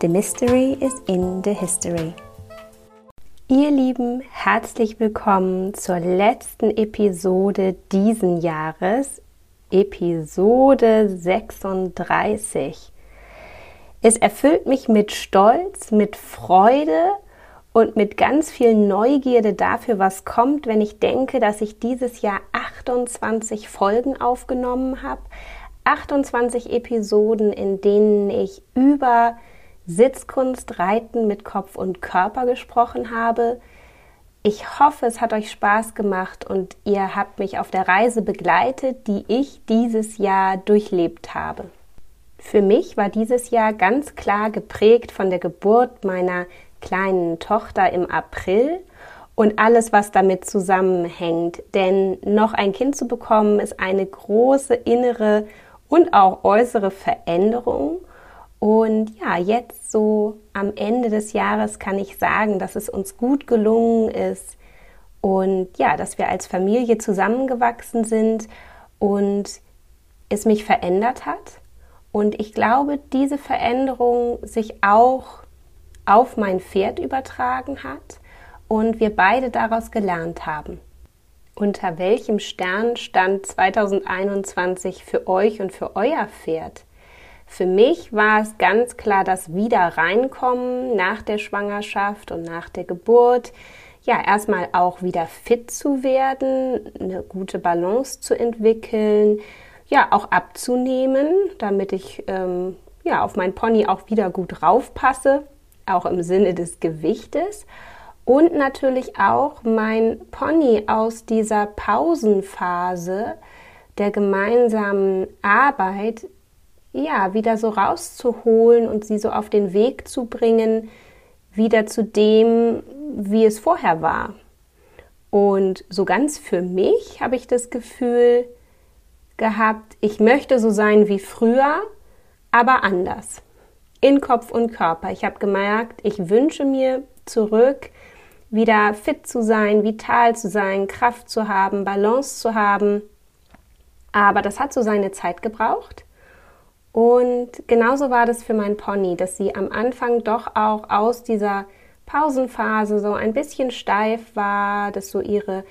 The Mystery is in the History. Ihr Lieben, herzlich willkommen zur letzten Episode diesen Jahres, Episode 36. Es erfüllt mich mit Stolz, mit Freude und mit ganz viel Neugierde dafür, was kommt, wenn ich denke, dass ich dieses Jahr 28 Folgen aufgenommen habe. 28 Episoden, in denen ich über Sitzkunst, Reiten mit Kopf und Körper gesprochen habe. Ich hoffe, es hat euch Spaß gemacht und ihr habt mich auf der Reise begleitet, die ich dieses Jahr durchlebt habe. Für mich war dieses Jahr ganz klar geprägt von der Geburt meiner kleinen Tochter im April und alles, was damit zusammenhängt. Denn noch ein Kind zu bekommen, ist eine große innere und auch äußere Veränderung. Und ja, jetzt so am Ende des Jahres kann ich sagen, dass es uns gut gelungen ist und ja, dass wir als Familie zusammengewachsen sind und es mich verändert hat. Und ich glaube, diese Veränderung sich auch auf mein Pferd übertragen hat und wir beide daraus gelernt haben. Unter welchem Stern stand 2021 für euch und für euer Pferd? Für mich war es ganz klar das Wiederreinkommen nach der Schwangerschaft und nach der Geburt. Ja, erstmal auch wieder fit zu werden, eine gute Balance zu entwickeln, ja, auch abzunehmen, damit ich ähm, ja, auf mein Pony auch wieder gut raufpasse, auch im Sinne des Gewichtes. Und natürlich auch mein Pony aus dieser Pausenphase der gemeinsamen Arbeit ja, wieder so rauszuholen und sie so auf den Weg zu bringen, wieder zu dem, wie es vorher war. Und so ganz für mich habe ich das Gefühl gehabt, ich möchte so sein wie früher, aber anders. In Kopf und Körper. Ich habe gemerkt, ich wünsche mir zurück, wieder fit zu sein, vital zu sein, Kraft zu haben, Balance zu haben. Aber das hat so seine Zeit gebraucht. Und genauso war das für mein Pony, dass sie am Anfang doch auch aus dieser Pausenphase so ein bisschen steif war, dass so ihre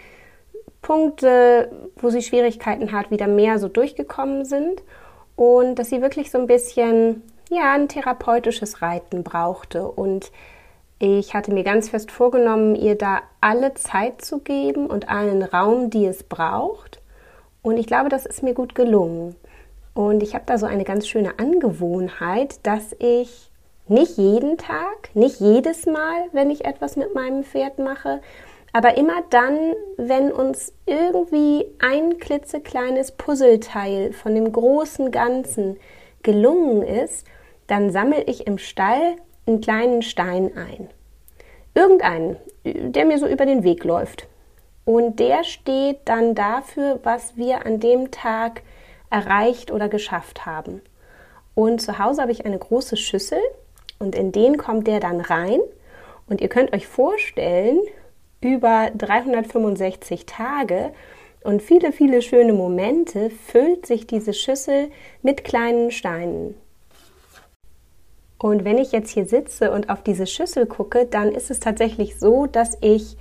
Punkte, wo sie Schwierigkeiten hat, wieder mehr so durchgekommen sind und dass sie wirklich so ein bisschen, ja, ein therapeutisches Reiten brauchte. Und ich hatte mir ganz fest vorgenommen, ihr da alle Zeit zu geben und allen Raum, die es braucht. Und ich glaube, das ist mir gut gelungen. Und ich habe da so eine ganz schöne Angewohnheit, dass ich nicht jeden Tag, nicht jedes Mal, wenn ich etwas mit meinem Pferd mache, aber immer dann, wenn uns irgendwie ein klitzekleines Puzzleteil von dem großen Ganzen gelungen ist, dann sammle ich im Stall einen kleinen Stein ein. Irgendeinen, der mir so über den Weg läuft. Und der steht dann dafür, was wir an dem Tag erreicht oder geschafft haben. Und zu Hause habe ich eine große Schüssel und in den kommt der dann rein. Und ihr könnt euch vorstellen, über 365 Tage und viele, viele schöne Momente füllt sich diese Schüssel mit kleinen Steinen. Und wenn ich jetzt hier sitze und auf diese Schüssel gucke, dann ist es tatsächlich so, dass ich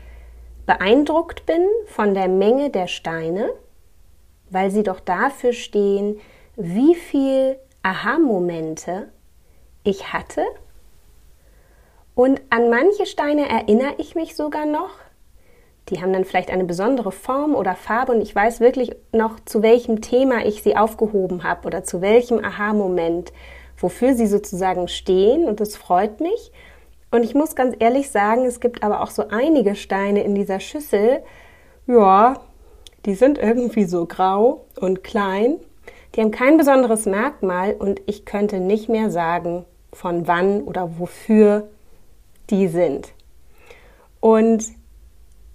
beeindruckt bin von der Menge der Steine weil sie doch dafür stehen, wie viel Aha-Momente ich hatte. Und an manche Steine erinnere ich mich sogar noch. Die haben dann vielleicht eine besondere Form oder Farbe und ich weiß wirklich noch, zu welchem Thema ich sie aufgehoben habe oder zu welchem Aha-Moment, wofür sie sozusagen stehen und das freut mich. Und ich muss ganz ehrlich sagen, es gibt aber auch so einige Steine in dieser Schüssel, ja, die sind irgendwie so grau und klein. Die haben kein besonderes Merkmal und ich könnte nicht mehr sagen, von wann oder wofür die sind. Und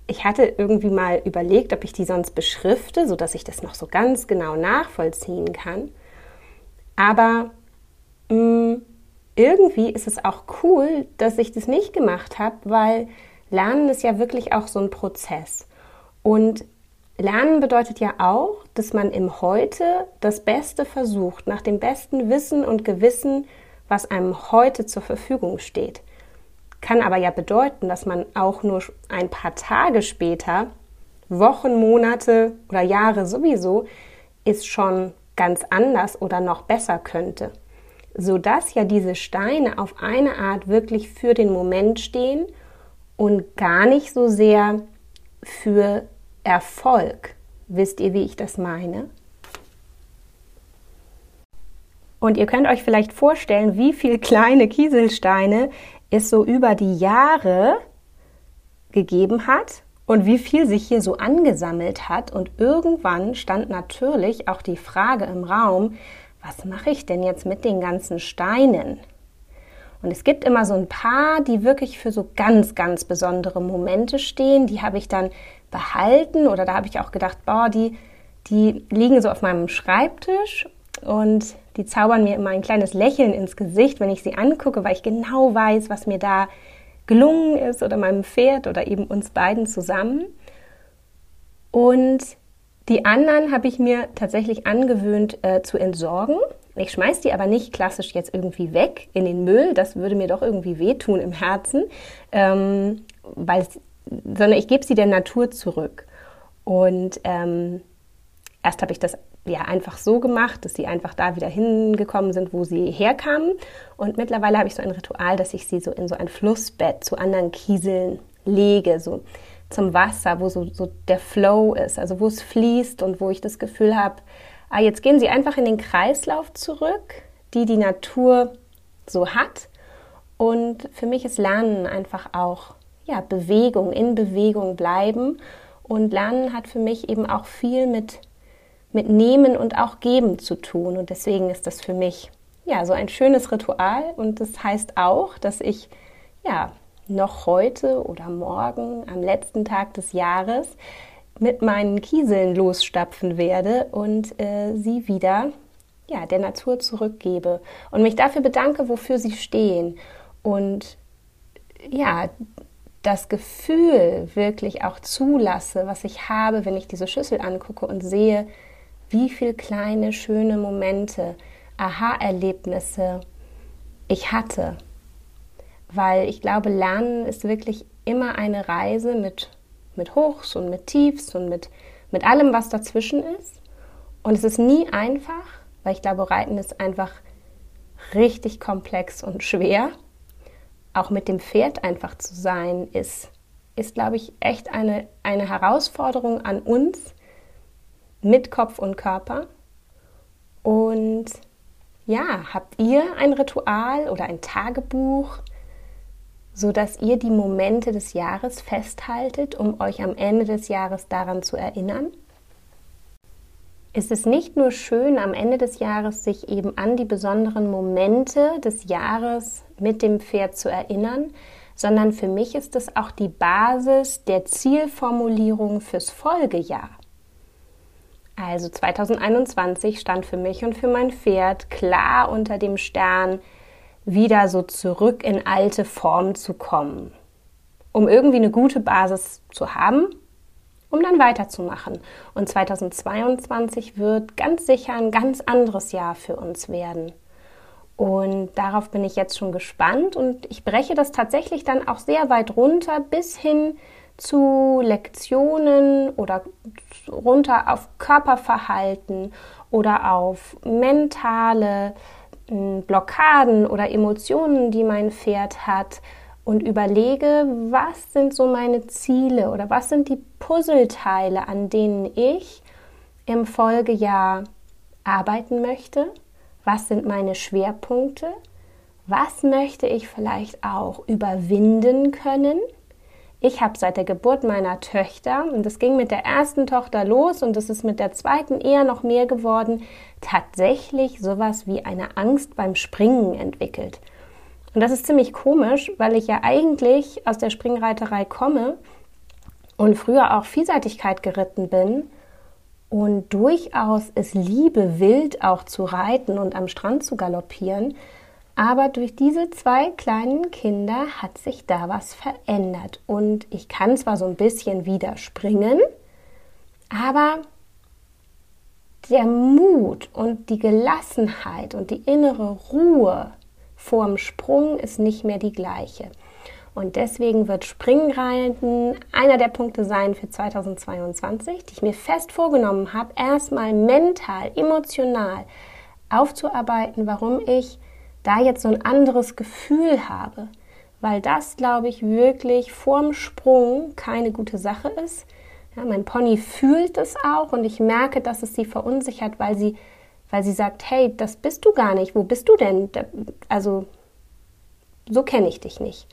ich hatte irgendwie mal überlegt, ob ich die sonst beschrifte, sodass ich das noch so ganz genau nachvollziehen kann. Aber mh, mm, irgendwie ist es auch cool, dass ich das nicht gemacht habe, weil Lernen ist ja wirklich auch so ein Prozess. Und Lernen bedeutet ja auch, dass man im Heute das Beste versucht, nach dem besten Wissen und Gewissen, was einem heute zur Verfügung steht. Kann aber ja bedeuten, dass man auch nur ein paar Tage später, Wochen, Monate oder Jahre sowieso, ist schon ganz anders oder noch besser könnte. Sodass ja diese Steine auf eine Art wirklich für den Moment stehen und gar nicht so sehr für Erfolg. Wisst ihr, wie ich das meine? Und ihr könnt euch vielleicht vorstellen, wie viele kleine Kieselsteine es so über die Jahre gegeben hat und wie viel sich hier so angesammelt hat. Und irgendwann stand natürlich auch die Frage im Raum, was mache ich denn jetzt mit den ganzen Steinen? Und es gibt immer so ein paar, die wirklich für so ganz, ganz besondere Momente stehen. Die habe ich dann behalten oder da habe ich auch gedacht, boah, die, die liegen so auf meinem Schreibtisch und die zaubern mir immer ein kleines Lächeln ins Gesicht, wenn ich sie angucke, weil ich genau weiß, was mir da gelungen ist oder meinem Pferd oder eben uns beiden zusammen. Und die anderen habe ich mir tatsächlich angewöhnt äh, zu entsorgen. Ich schmeiße die aber nicht klassisch jetzt irgendwie weg in den Müll. Das würde mir doch irgendwie wehtun im Herzen, ähm, weil, sondern ich gebe sie der Natur zurück. Und ähm, erst habe ich das ja einfach so gemacht, dass sie einfach da wieder hingekommen sind, wo sie herkamen. Und mittlerweile habe ich so ein Ritual, dass ich sie so in so ein Flussbett zu anderen Kieseln lege, so zum Wasser, wo so, so der Flow ist, also wo es fließt und wo ich das Gefühl habe, ah, jetzt gehen sie einfach in den Kreislauf zurück, die die Natur so hat. Und für mich ist Lernen einfach auch ja, Bewegung, in Bewegung bleiben. Und Lernen hat für mich eben auch viel mit mit Nehmen und auch Geben zu tun. Und deswegen ist das für mich ja so ein schönes Ritual. Und das heißt auch, dass ich ja noch heute oder morgen am letzten Tag des Jahres mit meinen Kieseln losstapfen werde und äh, sie wieder ja, der Natur zurückgebe und mich dafür bedanke, wofür sie stehen. Und ja, das Gefühl wirklich auch zulasse, was ich habe, wenn ich diese Schüssel angucke und sehe, wie viele kleine, schöne Momente, Aha-Erlebnisse ich hatte. Weil ich glaube, Lernen ist wirklich immer eine Reise mit, mit Hochs und mit Tiefs und mit, mit allem, was dazwischen ist. Und es ist nie einfach, weil ich glaube, Reiten ist einfach richtig komplex und schwer. Auch mit dem Pferd einfach zu sein, ist, ist glaube ich, echt eine, eine Herausforderung an uns, mit Kopf und Körper. Und ja, habt ihr ein Ritual oder ein Tagebuch, so dass ihr die Momente des Jahres festhaltet, um euch am Ende des Jahres daran zu erinnern? Ist es nicht nur schön, am Ende des Jahres sich eben an die besonderen Momente des Jahres mit dem Pferd zu erinnern, sondern für mich ist es auch die Basis der Zielformulierung fürs Folgejahr. Also 2021 stand für mich und für mein Pferd klar unter dem Stern, wieder so zurück in alte Form zu kommen, um irgendwie eine gute Basis zu haben, um dann weiterzumachen. Und 2022 wird ganz sicher ein ganz anderes Jahr für uns werden. Und darauf bin ich jetzt schon gespannt und ich breche das tatsächlich dann auch sehr weit runter bis hin zu Lektionen oder runter auf Körperverhalten oder auf mentale hm, Blockaden oder Emotionen, die mein Pferd hat und überlege, was sind so meine Ziele oder was sind die Puzzleteile, an denen ich im Folgejahr arbeiten möchte, was sind meine Schwerpunkte, was möchte ich vielleicht auch überwinden können? Ich habe seit der Geburt meiner Töchter, und das ging mit der ersten Tochter los und es ist mit der zweiten eher noch mehr geworden, tatsächlich sowas wie eine Angst beim Springen entwickelt. Und das ist ziemlich komisch, weil ich ja eigentlich aus der Springreiterei komme und früher auch Vielseitigkeit geritten bin und durchaus es liebe, wild auch zu reiten und am Strand zu galoppieren. Aber durch diese zwei kleinen Kinder hat sich da was verändert. Und ich kann zwar so ein bisschen wieder springen, aber der Mut und die Gelassenheit und die innere Ruhe vorm Sprung ist nicht mehr die gleiche. Und deswegen wird Springreiten einer der Punkte sein für 2022, die ich mir fest vorgenommen habe, erstmal mental, emotional aufzuarbeiten, warum ich da jetzt so ein anderes Gefühl habe. Weil das, glaube ich, wirklich vorm Sprung keine gute Sache ist. Ja, mein Pony fühlt es auch und ich merke, dass es sie verunsichert, weil sie, weil sie sagt, hey, das bist du gar nicht. Wo bist du denn? Also, so kenne ich dich nicht.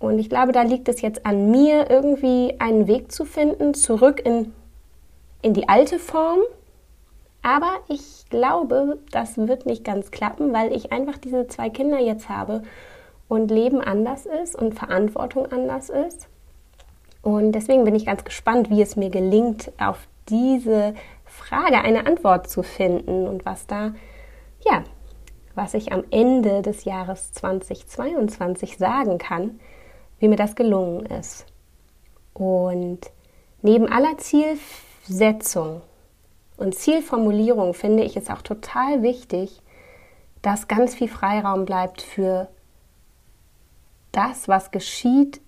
Und ich glaube, da liegt es jetzt an mir, irgendwie einen Weg zu finden, zurück in, in die alte Form. Aber ich glaube, das wird nicht ganz klappen, weil ich einfach diese zwei Kinder jetzt habe und Leben anders ist und Verantwortung anders ist. Und deswegen bin ich ganz gespannt, wie es mir gelingt, auf diese Frage eine Antwort zu finden und was da, ja, was ich am Ende des Jahres 2022 sagen kann, wie mir das gelungen ist. Und neben aller Zielsetzung und Zielformulierung finde ich es auch total wichtig, dass ganz viel Freiraum bleibt für das, was geschieht,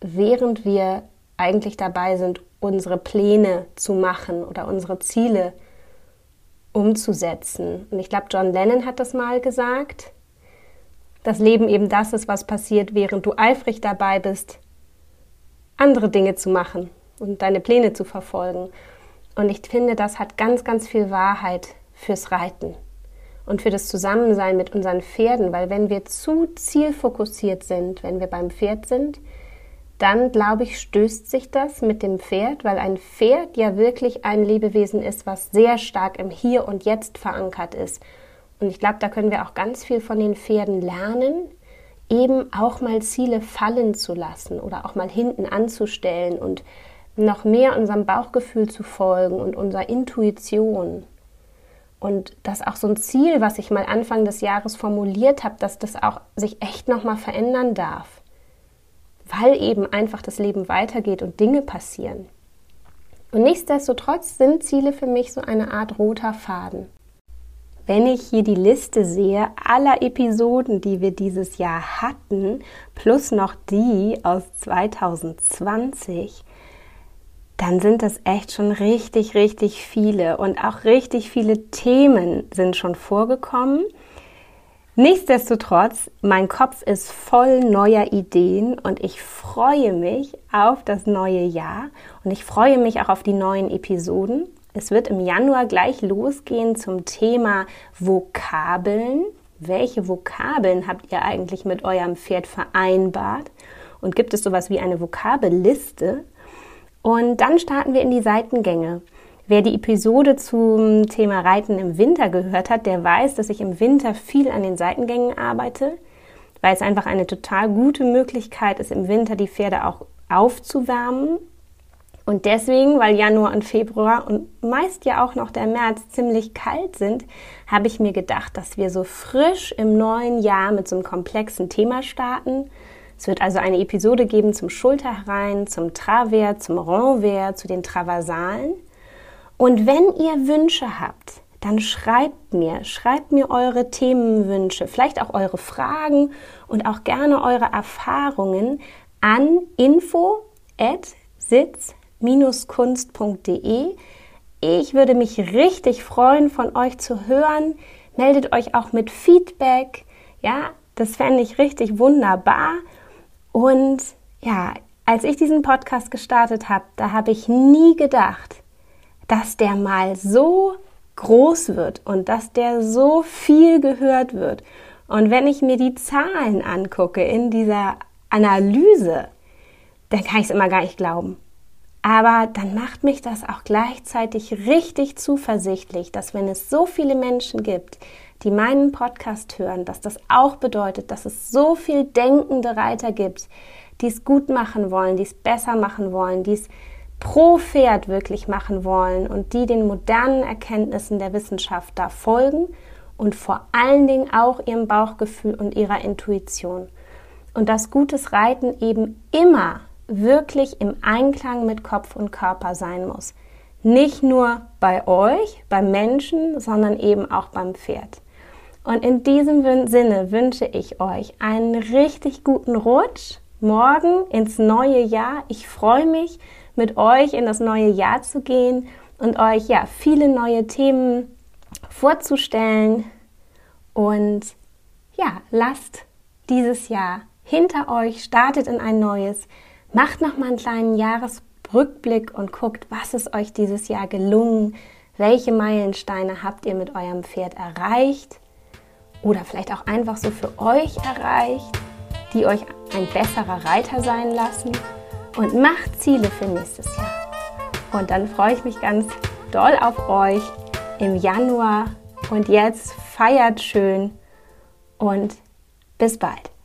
während wir eigentlich dabei sind, unsere Pläne zu machen oder unsere Ziele umzusetzen. Und ich glaube, John Lennon hat das mal gesagt, das Leben eben das ist, was passiert, während du eifrig dabei bist, andere Dinge zu machen und deine Pläne zu verfolgen. Und ich finde, das hat ganz, ganz viel Wahrheit fürs Reiten und für das Zusammensein mit unseren Pferden, weil wenn wir zu zielfokussiert sind, wenn wir beim Pferd sind, dann glaube ich, stößt sich das mit dem Pferd, weil ein Pferd ja wirklich ein Lebewesen ist, was sehr stark im Hier und Jetzt verankert ist und ich glaube, da können wir auch ganz viel von den Pferden lernen, eben auch mal Ziele fallen zu lassen oder auch mal hinten anzustellen und noch mehr unserem Bauchgefühl zu folgen und unserer Intuition. Und dass auch so ein Ziel, was ich mal Anfang des Jahres formuliert habe, dass das auch sich echt nochmal verändern darf. Weil eben einfach das Leben weitergeht und Dinge passieren. Und nichtsdestotrotz sind Ziele für mich so eine Art roter Faden. Wenn ich hier die Liste sehe aller Episoden, die wir dieses Jahr hatten, plus noch die aus 2020, dann sind das echt schon richtig, richtig viele und auch richtig viele Themen sind schon vorgekommen. Nichtsdestotrotz, mein Kopf ist voll neuer Ideen und ich freue mich auf das neue Jahr und ich freue mich auch auf die neuen Episoden. Es wird im Januar gleich losgehen zum Thema Vokabeln. Welche Vokabeln habt ihr eigentlich mit eurem Pferd vereinbart? Und gibt es sowas wie eine Vokabelliste? Und dann starten wir in die Seitengänge. Wer die Episode zum Thema Reiten im Winter gehört hat, der weiß, dass ich im Winter viel an den Seitengängen arbeite, weil es einfach eine total gute Möglichkeit ist, im Winter die Pferde auch aufzuwärmen und deswegen, weil Januar und Februar und meist ja auch noch der März ziemlich kalt sind, habe ich mir gedacht, dass wir so frisch im neuen Jahr mit so einem komplexen Thema starten. Es wird also eine Episode geben zum Schulterherein, zum Travers, zum Renvers, zu den Traversalen. Und wenn ihr Wünsche habt, dann schreibt mir, schreibt mir eure Themenwünsche, vielleicht auch eure Fragen und auch gerne eure Erfahrungen an info at sitz kunst.de. Ich würde mich richtig freuen, von euch zu hören. Meldet euch auch mit Feedback. Ja, das fände ich richtig wunderbar. Und ja, als ich diesen Podcast gestartet habe, da habe ich nie gedacht, dass der mal so groß wird und dass der so viel gehört wird. Und wenn ich mir die Zahlen angucke in dieser Analyse, dann kann ich es immer gar nicht glauben. Aber dann macht mich das auch gleichzeitig richtig zuversichtlich, dass wenn es so viele Menschen gibt, die meinen Podcast hören, dass das auch bedeutet, dass es so viel denkende Reiter gibt, die es gut machen wollen, die es besser machen wollen, die es pro Pferd wirklich machen wollen und die den modernen Erkenntnissen der Wissenschaft da folgen und vor allen Dingen auch ihrem Bauchgefühl und ihrer Intuition. Und dass gutes Reiten eben immer wirklich im Einklang mit Kopf und Körper sein muss. Nicht nur bei euch, beim Menschen, sondern eben auch beim Pferd. Und in diesem Sinne wünsche ich euch einen richtig guten Rutsch morgen ins neue Jahr. Ich freue mich, mit euch in das neue Jahr zu gehen und euch ja viele neue Themen vorzustellen. Und ja, lasst dieses Jahr hinter euch, startet in ein neues, macht nochmal einen kleinen Jahresrückblick und guckt, was ist euch dieses Jahr gelungen, welche Meilensteine habt ihr mit eurem Pferd erreicht? Oder vielleicht auch einfach so für euch erreicht, die euch ein besserer Reiter sein lassen und macht Ziele für nächstes Jahr. Und dann freue ich mich ganz doll auf euch im Januar. Und jetzt feiert schön und bis bald.